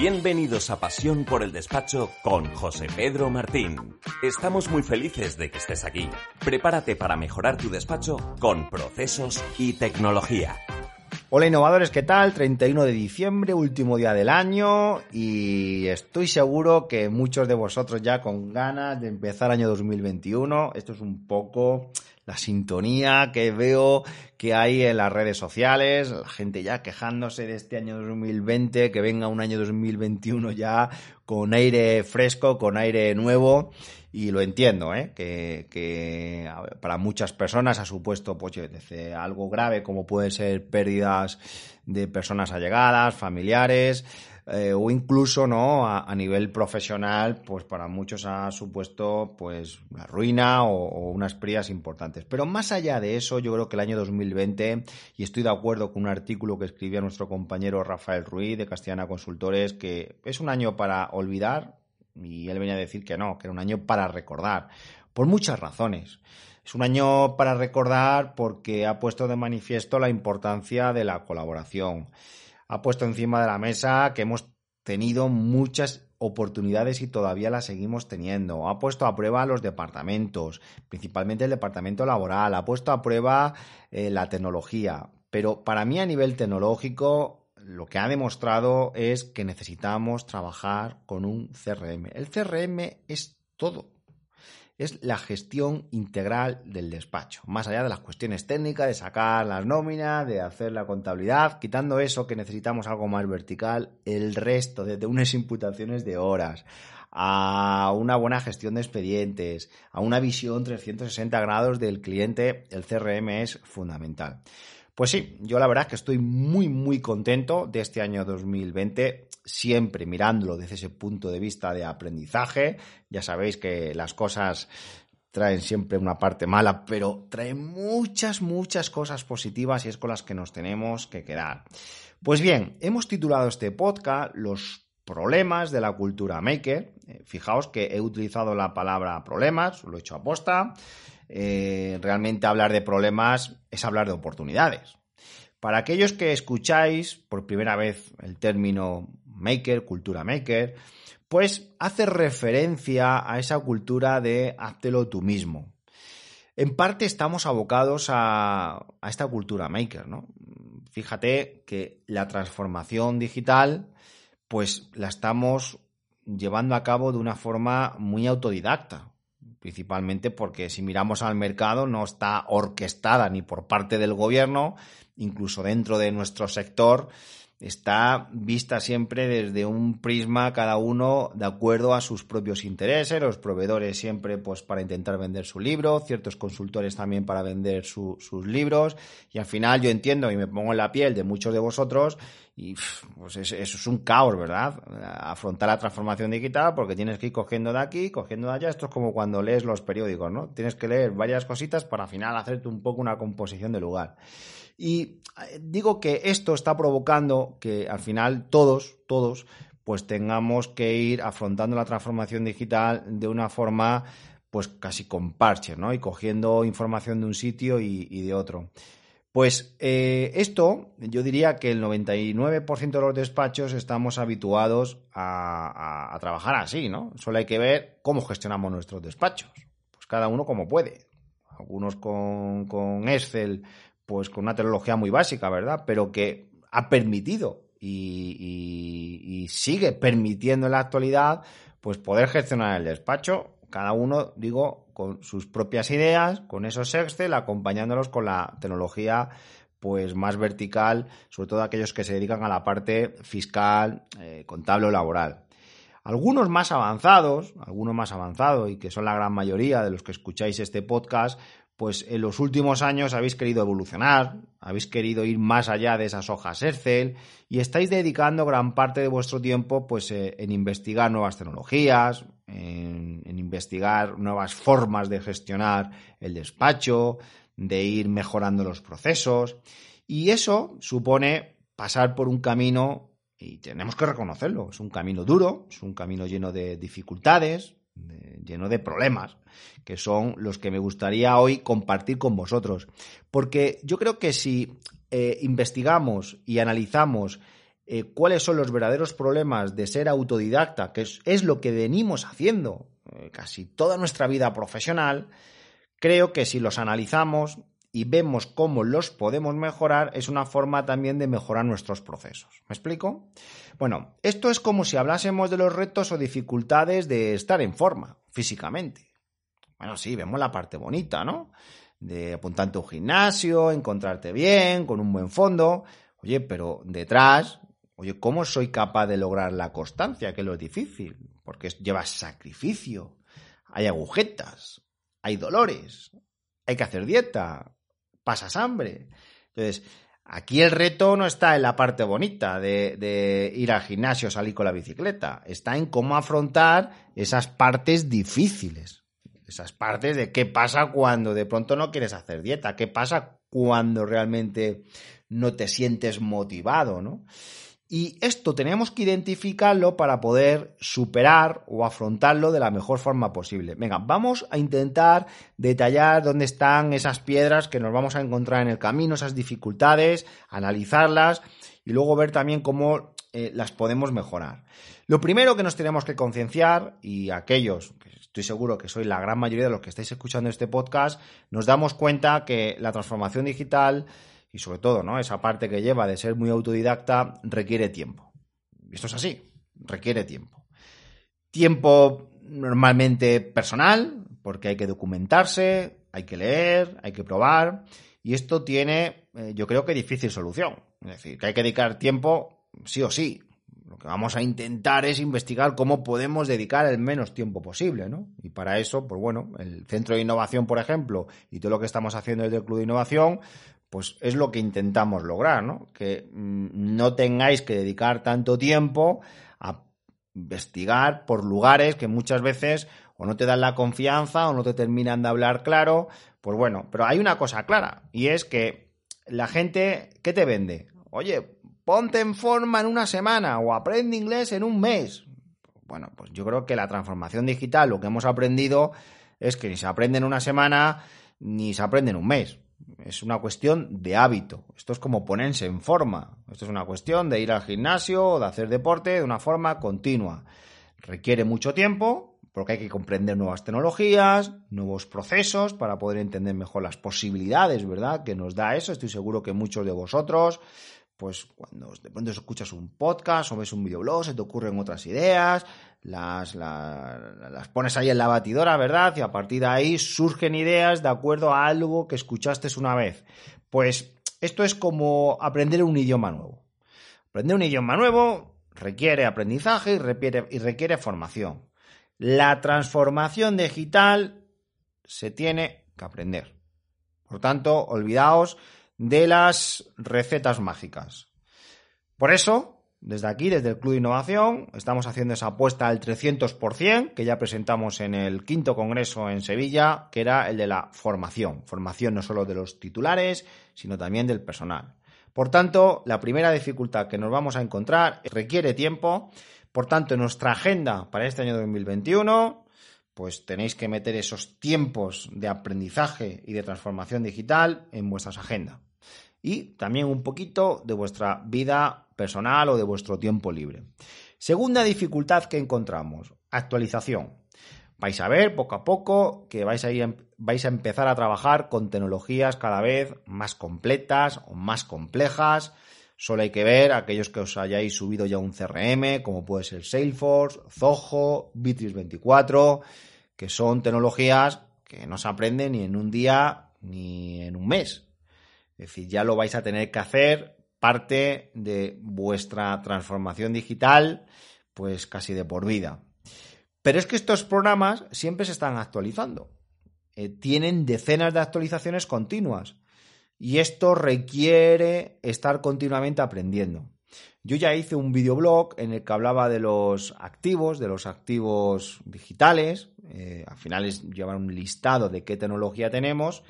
Bienvenidos a Pasión por el Despacho con José Pedro Martín. Estamos muy felices de que estés aquí. Prepárate para mejorar tu despacho con procesos y tecnología. Hola innovadores, ¿qué tal? 31 de diciembre, último día del año y estoy seguro que muchos de vosotros ya con ganas de empezar año 2021. Esto es un poco la sintonía que veo que hay en las redes sociales, la gente ya quejándose de este año 2020, que venga un año 2021 ya con aire fresco, con aire nuevo y lo entiendo, ¿eh? que, para muchas personas ha supuesto pues, desde algo grave como pueden ser pérdidas de personas allegadas, familiares, eh, o incluso no a, nivel profesional, pues para muchos ha supuesto pues una ruina o, unas pérdidas importantes. Pero más allá de eso, yo creo que el año 2020, y estoy de acuerdo con un artículo que escribía nuestro compañero Rafael Ruiz de Castellana Consultores, que es un año para olvidar, y él venía a decir que no, que era un año para recordar, por muchas razones. Es un año para recordar porque ha puesto de manifiesto la importancia de la colaboración. Ha puesto encima de la mesa que hemos tenido muchas oportunidades y todavía las seguimos teniendo. Ha puesto a prueba los departamentos, principalmente el departamento laboral, ha puesto a prueba eh, la tecnología. Pero para mí a nivel tecnológico lo que ha demostrado es que necesitamos trabajar con un CRM. El CRM es todo. Es la gestión integral del despacho, más allá de las cuestiones técnicas, de sacar las nóminas, de hacer la contabilidad, quitando eso que necesitamos algo más vertical, el resto, desde unas imputaciones de horas, a una buena gestión de expedientes, a una visión 360 grados del cliente, el CRM es fundamental. Pues sí, yo la verdad es que estoy muy, muy contento de este año 2020, siempre mirándolo desde ese punto de vista de aprendizaje. Ya sabéis que las cosas traen siempre una parte mala, pero traen muchas, muchas cosas positivas y es con las que nos tenemos que quedar. Pues bien, hemos titulado este podcast Los problemas de la cultura maker. Eh, fijaos que he utilizado la palabra problemas, lo he hecho aposta. Eh, realmente hablar de problemas es hablar de oportunidades. Para aquellos que escucháis por primera vez el término maker, cultura maker, pues hace referencia a esa cultura de háztelo tú mismo. En parte estamos abocados a, a esta cultura maker, ¿no? Fíjate que la transformación digital, pues la estamos llevando a cabo de una forma muy autodidacta principalmente porque si miramos al mercado no está orquestada ni por parte del gobierno, incluso dentro de nuestro sector, está vista siempre desde un prisma cada uno de acuerdo a sus propios intereses, los proveedores siempre pues para intentar vender su libro, ciertos consultores también para vender sus libros y al final yo entiendo y me pongo en la piel de muchos de vosotros y pues eso es un caos, ¿verdad? Afrontar la transformación digital porque tienes que ir cogiendo de aquí, cogiendo de allá. Esto es como cuando lees los periódicos, ¿no? Tienes que leer varias cositas para al final hacerte un poco una composición de lugar. Y eh, digo que esto está provocando que al final todos, todos, pues tengamos que ir afrontando la transformación digital de una forma pues casi con parches, ¿no? Y cogiendo información de un sitio y de otro. Pues eh, esto, yo diría que el 99% de los despachos estamos habituados a, trabajar así, ¿no? Solo hay que ver cómo gestionamos nuestros despachos. Pues cada uno como puede. Algunos con, Excel, pues con una tecnología muy básica, ¿verdad? Pero que ha permitido y sigue permitiendo en la actualidad, pues poder gestionar el despacho cada uno, digo, con sus propias ideas, con esos Excel, acompañándolos con la tecnología pues más vertical, sobre todo aquellos que se dedican a la parte fiscal, eh, contable o laboral. Algunos más avanzados, algunos más avanzados y que son la gran mayoría de los que escucháis este podcast, pues en los últimos años habéis querido evolucionar, habéis querido ir más allá de esas hojas Excel y estáis dedicando gran parte de vuestro tiempo pues, eh, en investigar nuevas tecnologías, en, en investigar nuevas formas de gestionar el despacho, de ir mejorando los procesos. Y eso supone pasar por un camino, y tenemos que reconocerlo, es un camino duro, es un camino lleno de dificultades, lleno de problemas, que son los que me gustaría hoy compartir con vosotros. Porque yo creo que si eh, investigamos y analizamos eh, cuáles son los verdaderos problemas de ser autodidacta, que es, lo que venimos haciendo eh, casi toda nuestra vida profesional, creo que si los analizamos y vemos cómo los podemos mejorar, es una forma también de mejorar nuestros procesos. ¿Me explico? Bueno, esto es como si hablásemos de los retos o dificultades de estar en forma físicamente. Bueno, sí, vemos la parte bonita, ¿no? De apuntarte a un gimnasio, encontrarte bien, con un buen fondo. Oye, pero detrás, oye, ¿cómo soy capaz de lograr la constancia? Que es lo difícil, porque lleva sacrificio, hay agujetas, hay dolores, hay que hacer dieta, pasas hambre. Entonces, aquí el reto no está en la parte bonita de, ir al gimnasio, salir con la bicicleta, está en cómo afrontar esas partes difíciles. Esas partes de qué pasa cuando de pronto no quieres hacer dieta, qué pasa cuando realmente no te sientes motivado, ¿no? Y esto tenemos que identificarlo para poder superar o afrontarlo de la mejor forma posible. Venga, vamos a intentar detallar dónde están esas piedras que nos vamos a encontrar en el camino, esas dificultades, analizarlas y luego ver también cómo eh, las podemos mejorar. Lo primero que nos tenemos que concienciar, y aquellos, que estoy seguro que soy la gran mayoría de los que estáis escuchando este podcast, nos damos cuenta que la transformación digital y sobre todo, ¿no? Esa parte que lleva de ser muy autodidacta requiere tiempo. Esto es así, requiere tiempo. Tiempo normalmente personal, porque hay que documentarse, hay que leer, hay que probar, y esto tiene, eh, yo creo que difícil solución. Es decir, que hay que dedicar tiempo sí o sí. Lo que vamos a intentar es investigar cómo podemos dedicar el menos tiempo posible, ¿no? Y para eso, pues bueno, el Centro de Innovación, por ejemplo, y todo lo que estamos haciendo desde el Club de Innovación, pues es lo que intentamos lograr, ¿no? Que mm, no tengáis que dedicar tanto tiempo a investigar por lugares que muchas veces o no te dan la confianza o no te terminan de hablar claro. Pues bueno, pero hay una cosa clara y es que la gente, ¿qué te vende? Oye, ponte en forma en una semana o aprende inglés en un mes. Bueno, pues yo creo que la transformación digital, lo que hemos aprendido es que ni se aprende en una semana ni se aprende en un mes es una cuestión de hábito. Esto es como ponerse en forma. Esto es una cuestión de ir al gimnasio o de hacer deporte de una forma continua. Requiere mucho tiempo porque hay que comprender nuevas tecnologías, nuevos procesos para poder entender mejor las posibilidades, ¿verdad? Que nos da eso. Estoy seguro que muchos de vosotros pues cuando de pronto escuchas un podcast o ves un videoblog, se te ocurren otras ideas, las, las, pones ahí en la batidora, ¿verdad? Y a partir de ahí surgen ideas de acuerdo a algo que escuchaste una vez. Pues esto es como aprender un idioma nuevo. Aprender un idioma nuevo requiere aprendizaje y requiere, y requiere formación. La transformación digital se tiene que aprender. Por tanto, olvidaos de las recetas mágicas. Por eso, desde aquí, desde el Club de Innovación, estamos haciendo esa apuesta al 300% que ya presentamos en el quinto congreso en Sevilla, que era el de la formación. Formación no solo de los titulares, sino también del personal. Por tanto, la primera dificultad que nos vamos a encontrar requiere tiempo. Por tanto, en nuestra agenda para este año 2021 pues tenéis que meter esos tiempos de aprendizaje y de transformación digital en vuestras agendas y también un poquito de vuestra vida personal o de vuestro tiempo libre. Segunda dificultad que encontramos, actualización. Vais a ver poco a poco que vais a, ir, vais a empezar a trabajar con tecnologías cada vez más completas o más complejas. Solo hay que ver aquellos que os hayáis subido ya un CRM, como puede ser Salesforce, Zoho, Bitrix 24, que son tecnologías que no se aprenden ni en un día ni en un mes. Es decir, ya lo vais a tener que hacer parte de vuestra transformación digital, pues casi de por vida. Pero es que estos programas siempre se están actualizando. eh, tienen decenas de actualizaciones continuas y esto requiere estar continuamente aprendiendo. Yo ya hice un videoblog en el que hablaba de los activos, de los activos digitales, eh, al final es llevar un listado de qué tecnología tenemos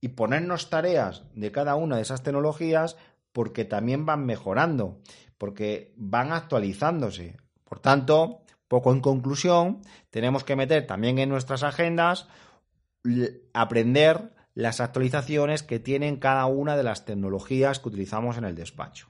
y ponernos tareas de cada una de esas tecnologías porque también van mejorando, porque van actualizándose. Por tanto, poco en conclusión, tenemos que meter también en nuestras agendas aprender las actualizaciones que tienen cada una de las tecnologías que utilizamos en el despacho.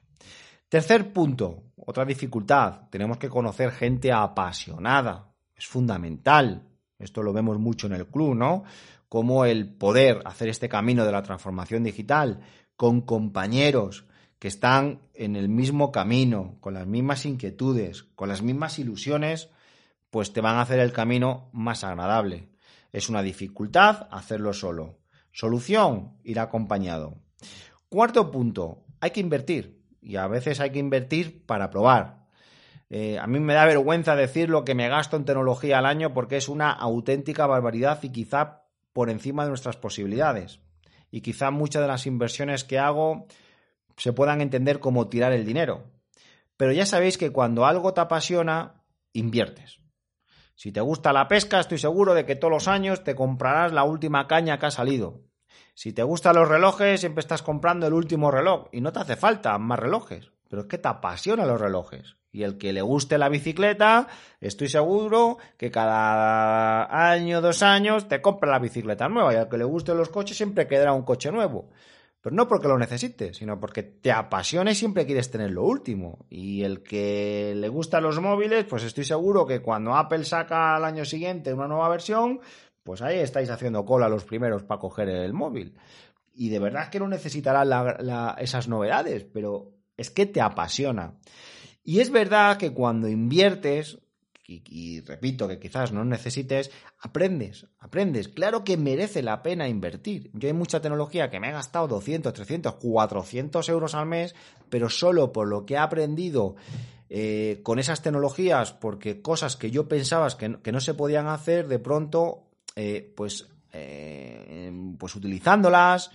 Tercer punto, otra dificultad, tenemos que conocer gente apasionada, es fundamental. Esto lo vemos mucho en el club, ¿no? Como el poder hacer este camino de la transformación digital con compañeros que están en el mismo camino, con las mismas inquietudes, con las mismas ilusiones, pues te van a hacer el camino más agradable. Es una dificultad hacerlo solo. Solución, ir acompañado. Cuarto punto, hay que invertir y a veces hay que invertir para probar. Eh, a mí me da vergüenza decir lo que me gasto en tecnología al año porque es una auténtica barbaridad y quizá por encima de nuestras posibilidades. Y quizá muchas de las inversiones que hago se puedan entender como tirar el dinero. Pero ya sabéis que cuando algo te apasiona, inviertes. Si te gusta la pesca, estoy seguro de que todos los años te comprarás la última caña que ha salido. Si te gustan los relojes, siempre estás comprando el último reloj y no te hace falta más relojes. Pero es que te apasionan los relojes. Y el que le guste la bicicleta, estoy seguro que cada año, dos años, te compra la bicicleta nueva. Y al que le gusten los coches, siempre quedará un coche nuevo. Pero no porque lo necesites, sino porque te apasiona y siempre quieres tener lo último. Y el que le gustan los móviles, pues estoy seguro que cuando Apple saca al año siguiente una nueva versión, pues ahí estáis haciendo cola los primeros para coger el móvil. Y de verdad que no necesitarás esas novedades, pero es que te apasiona. Y es verdad que cuando inviertes, y, repito que quizás no necesites, aprendes, aprendes. Claro que merece la pena invertir. Yo hay mucha tecnología que me ha gastado 200, 300, 400 euros al mes, pero solo por lo que he aprendido eh, con esas tecnologías, porque cosas que yo pensaba que que no se podían hacer, de pronto eh, pues, eh, pues utilizándolas,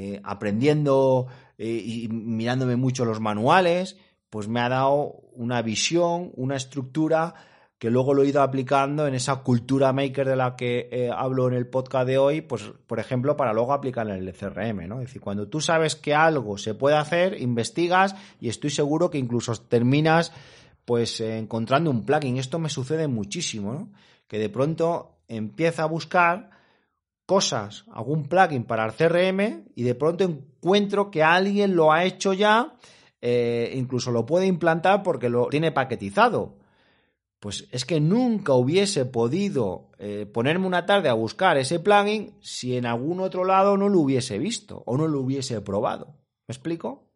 eh, aprendiendo y mirándome mucho los manuales, pues me ha dado una visión, una estructura que luego lo he ido aplicando en esa cultura maker de la que hablo en el podcast de hoy, pues por ejemplo, para luego aplicar en el CRM, ¿no? Es decir, cuando tú sabes que algo se puede hacer, investigas y estoy seguro que incluso terminas pues encontrando un plugin. Esto me sucede muchísimo, ¿no? Que de pronto empieza a buscar cosas, algún plugin para el CRM y de pronto encuentro que alguien lo ha hecho ya, eh, incluso lo puede implantar porque lo tiene paquetizado. Pues es que nunca hubiese podido eh, ponerme una tarde a buscar ese plugin si en algún otro lado no lo hubiese visto o no lo hubiese probado. ¿Me explico?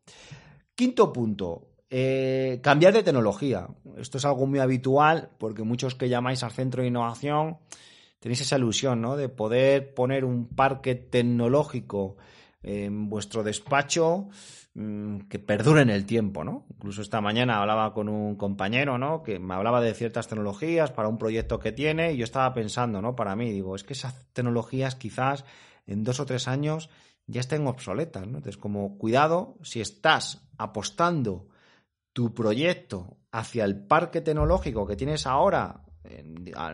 Quinto punto, eh, cambiar de tecnología. Esto es algo muy habitual porque muchos que llamáis al centro de innovación tenéis esa ilusión, ¿no? De poder poner un parque tecnológico en vuestro despacho mm, que perdure en el tiempo, ¿no? Incluso esta mañana hablaba con un compañero, ¿no? Que me hablaba de ciertas tecnologías para un proyecto que tiene y yo estaba pensando, ¿no? Para mí, digo, es que esas tecnologías quizás en dos o tres años ya estén obsoletas, ¿no? Entonces, como cuidado, si estás apostando tu proyecto hacia el parque tecnológico que tienes ahora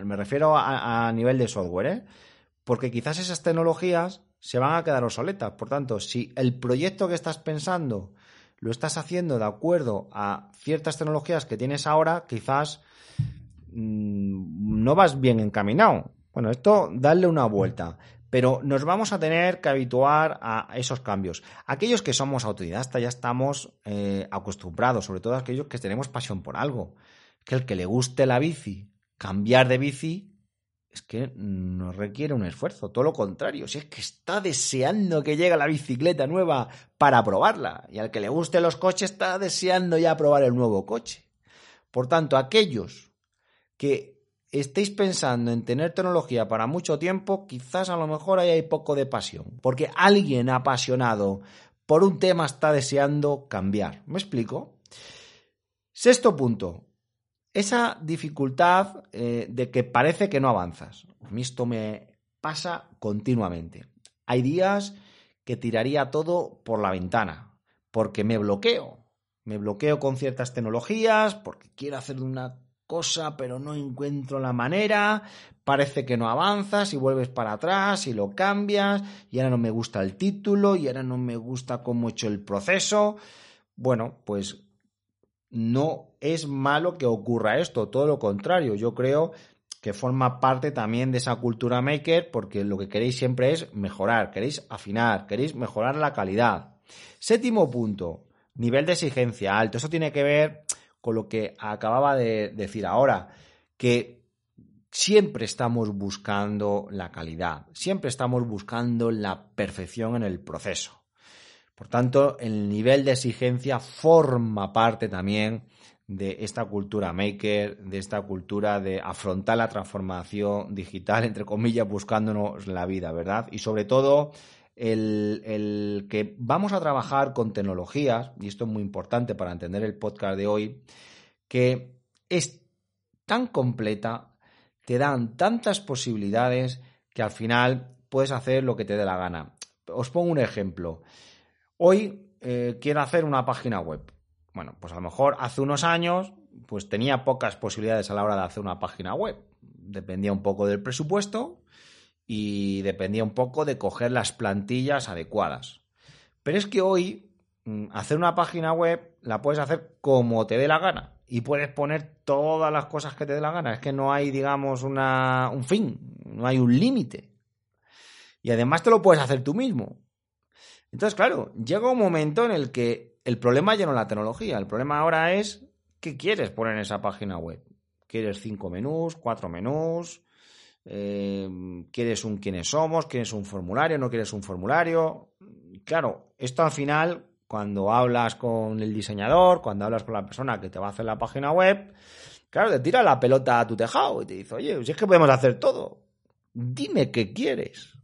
me refiero a, nivel de software, ¿eh? porque quizás esas tecnologías se van a quedar obsoletas. Por tanto, si el proyecto que estás pensando lo estás haciendo de acuerdo a ciertas tecnologías que tienes ahora, quizás mm, no vas bien encaminado. Bueno, esto darle una vuelta. Pero nos vamos a tener que habituar a esos cambios. Aquellos que somos autodidactas ya estamos eh, acostumbrados, sobre todo aquellos que tenemos pasión por algo. Que el que le guste la bici cambiar de bici es que no requiere un esfuerzo, todo lo contrario, si es que está deseando que llegue la bicicleta nueva para probarla, y al que le gusten los coches está deseando ya probar el nuevo coche. Por tanto, aquellos que estéis pensando en tener tecnología para mucho tiempo, quizás a lo mejor ahí hay poco de pasión, porque alguien apasionado por un tema está deseando cambiar. ¿Me explico? Sexto punto, esa dificultad eh, de que parece que no avanzas. A mí esto me pasa continuamente. Hay días que tiraría todo por la ventana, porque me bloqueo. Me bloqueo con ciertas tecnologías, porque quiero hacer una cosa, pero no encuentro la manera, parece que no avanzas y vuelves para atrás y lo cambias, y ahora no me gusta el título, y ahora no me gusta cómo he hecho el proceso. Bueno, pues no es malo que ocurra esto, todo lo contrario, yo creo que forma parte también de esa cultura maker porque lo que queréis siempre es mejorar, queréis afinar, queréis mejorar la calidad. Séptimo punto, nivel de exigencia alto. Eso tiene que ver con lo que acababa de decir ahora, que siempre estamos buscando la calidad, siempre estamos buscando la perfección en el proceso. Por tanto, el nivel de exigencia forma parte también de esta cultura maker, de esta cultura de afrontar la transformación digital, entre comillas, buscándonos la vida, ¿verdad? Y sobre todo, el, el, que vamos a trabajar con tecnologías, y esto es muy importante para entender el podcast de hoy, que es tan completa, te dan tantas posibilidades que al final puedes hacer lo que te dé la gana. Os pongo un ejemplo. Hoy eh, quiero hacer una página web bueno, pues a lo mejor hace unos años pues tenía pocas posibilidades a la hora de hacer una página web. Dependía un poco del presupuesto y dependía un poco de coger las plantillas adecuadas. Pero es que hoy mm, hacer una página web la puedes hacer como te dé la gana y puedes poner todas las cosas que te dé la gana. Es que no hay, digamos, una, un fin, no hay un límite. Y además te lo puedes hacer tú mismo. Entonces, claro, llega un momento en el que el problema ya no es la tecnología, el problema ahora es qué quieres poner en esa página web. ¿Quieres cinco menús, cuatro menús? Eh, ¿Quieres un quiénes somos? ¿Quieres un formulario? ¿No quieres un formulario? Claro, esto al final, cuando hablas con el diseñador, cuando hablas con la persona que te va a hacer la página web, claro, te tira la pelota a tu tejado y te dice, oye, si es que podemos hacer todo, dime qué quieres.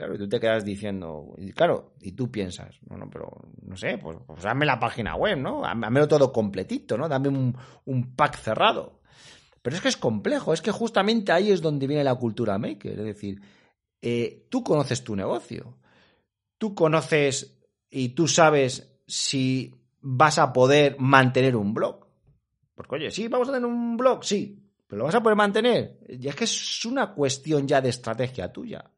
Claro, y tú te quedas diciendo, y claro, y tú piensas, bueno, pero no sé, pues, pues dame la página web, ¿no? Dámelo todo completito, ¿no? Dame un, pack cerrado. Pero es que es complejo, es que justamente ahí es donde viene la cultura maker. Es decir, eh, tú conoces tu negocio, tú conoces y tú sabes si vas a poder mantener un blog. Porque, oye, sí, vamos a tener un blog, sí, pero lo vas a poder mantener. Y es que es una cuestión ya de estrategia tuya.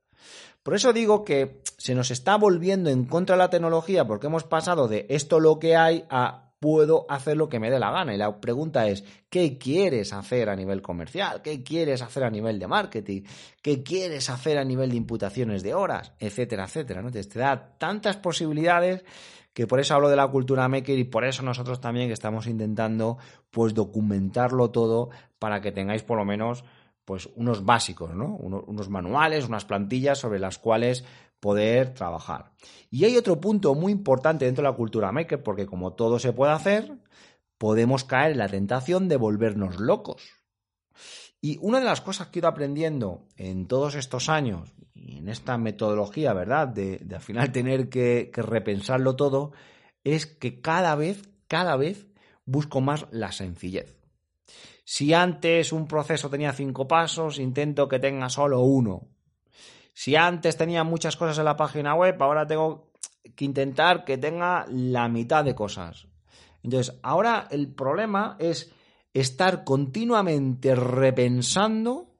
Por eso digo que se nos está volviendo en contra de la tecnología porque hemos pasado de esto lo que hay a puedo hacer lo que me dé la gana. Y la pregunta es, ¿qué quieres hacer a nivel comercial? ¿Qué quieres hacer a nivel de marketing? ¿Qué quieres hacer a nivel de imputaciones de horas? Etcétera, etcétera. ¿no? Te, da tantas posibilidades que por eso hablo de la cultura maker y por eso nosotros también estamos intentando pues documentarlo todo para que tengáis por lo menos pues unos básicos, ¿no? unos manuales, unas plantillas sobre las cuales poder trabajar. Y hay otro punto muy importante dentro de la cultura maker, porque como todo se puede hacer, podemos caer en la tentación de volvernos locos. Y una de las cosas que he ido aprendiendo en todos estos años, y en esta metodología, ¿verdad?, de, al final tener que repensarlo todo, es que cada vez, cada vez busco más la sencillez. Si antes un proceso tenía cinco pasos, intento que tenga solo uno. Si antes tenía muchas cosas en la página web, ahora tengo que intentar que tenga la mitad de cosas. Entonces, ahora el problema es estar continuamente repensando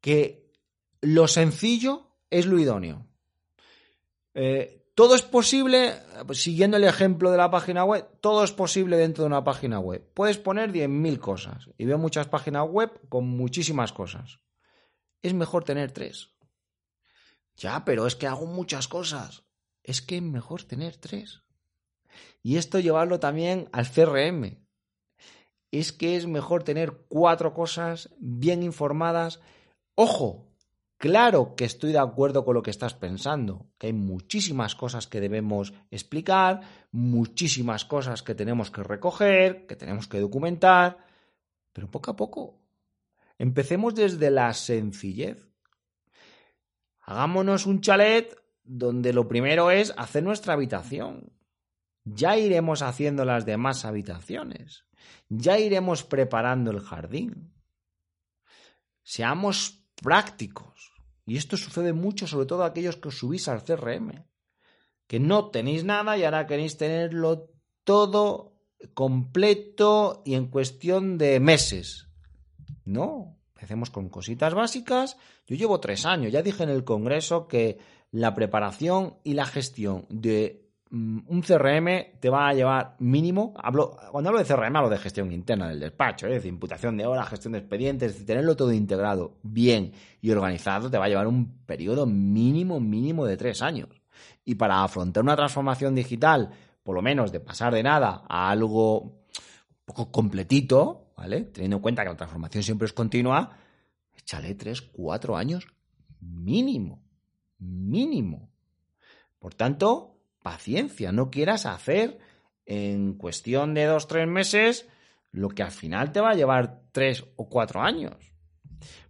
que lo sencillo es lo idóneo. Eh, todo es posible, siguiendo el ejemplo de la página web, todo es posible dentro de una página web. Puedes poner 10.000 cosas y veo muchas páginas web con muchísimas cosas. Es mejor tener tres. Ya, pero es que hago muchas cosas. Es que es mejor tener tres. Y esto llevarlo también al CRM. Es que es mejor tener cuatro cosas bien informadas. Ojo, Claro que estoy de acuerdo con lo que estás pensando, que hay muchísimas cosas que debemos explicar, muchísimas cosas que tenemos que recoger, que tenemos que documentar, pero poco a poco. Empecemos desde la sencillez. Hagámonos un chalet donde lo primero es hacer nuestra habitación. Ya iremos haciendo las demás habitaciones. Ya iremos preparando el jardín. Seamos prácticos Y esto sucede mucho, sobre todo a aquellos que os subís al CRM, que no tenéis nada y ahora queréis tenerlo todo completo y en cuestión de meses. No, empecemos con cositas básicas. Yo llevo tres años, ya dije en el Congreso que la preparación y la gestión de un CRM te va a llevar mínimo, hablo, cuando hablo de CRM hablo de gestión interna del despacho, es decir, imputación de horas, gestión de expedientes, tenerlo todo integrado bien y organizado te va a llevar un periodo mínimo, mínimo de tres años. Y para afrontar una transformación digital, por lo menos de pasar de nada a algo un poco completito, ¿vale? Teniendo en cuenta que la transformación siempre es continua, échale tres, cuatro años mínimo, mínimo. Por tanto, paciencia, no quieras hacer en cuestión de dos, tres meses lo que al final te va a llevar tres o cuatro años.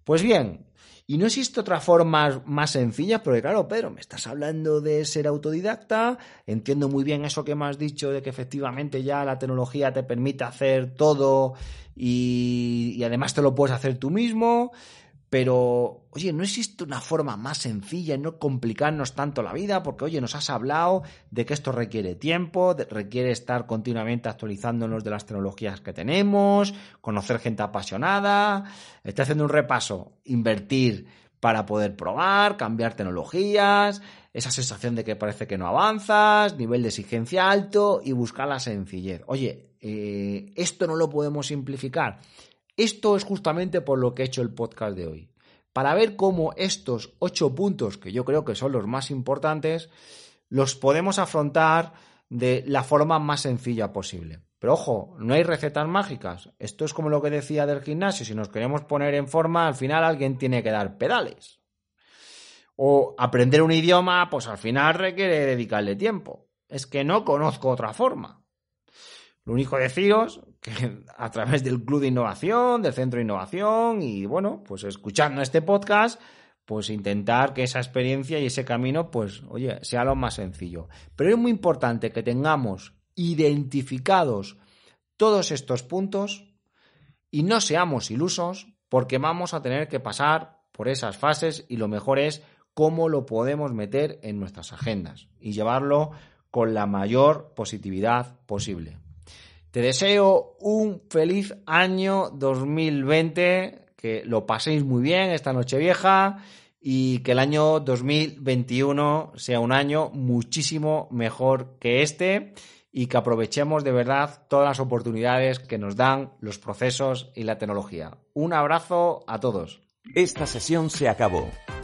Pues bien, y no existe otra forma más sencilla, porque claro, Pedro, me estás hablando de ser autodidacta, entiendo muy bien eso que me has dicho de que efectivamente ya la tecnología te permite hacer todo y, y además te lo puedes hacer tú mismo, pero, oye, no existe una forma más sencilla y no complicarnos tanto la vida, porque, oye, nos has hablado de que esto requiere tiempo, requiere estar continuamente actualizándonos de las tecnologías que tenemos, conocer gente apasionada, estoy haciendo un repaso, invertir para poder probar, cambiar tecnologías, esa sensación de que parece que no avanzas, nivel de exigencia alto y buscar la sencillez. Oye, eh, esto no lo podemos simplificar. Esto es justamente por lo que he hecho el podcast de hoy. Para ver cómo estos ocho puntos, que yo creo que son los más importantes, los podemos afrontar de la forma más sencilla posible. Pero ojo, no hay recetas mágicas. Esto es como lo que decía del gimnasio. Si nos queremos poner en forma, al final alguien tiene que dar pedales. O aprender un idioma, pues al final requiere dedicarle tiempo. Es que no conozco otra forma. Lo único deciros que a través del Club de Innovación, del Centro de Innovación y bueno, pues escuchando este podcast, pues intentar que esa experiencia y ese camino, pues oye, sea lo más sencillo. Pero es muy importante que tengamos identificados todos estos puntos y no seamos ilusos porque vamos a tener que pasar por esas fases y lo mejor es cómo lo podemos meter en nuestras agendas y llevarlo con la mayor positividad posible. Te deseo un feliz año 2020, que lo paséis muy bien esta noche vieja y que el año 2021 sea un año muchísimo mejor que este y que aprovechemos de verdad todas las oportunidades que nos dan los procesos y la tecnología. Un abrazo a todos. Esta sesión se acabó.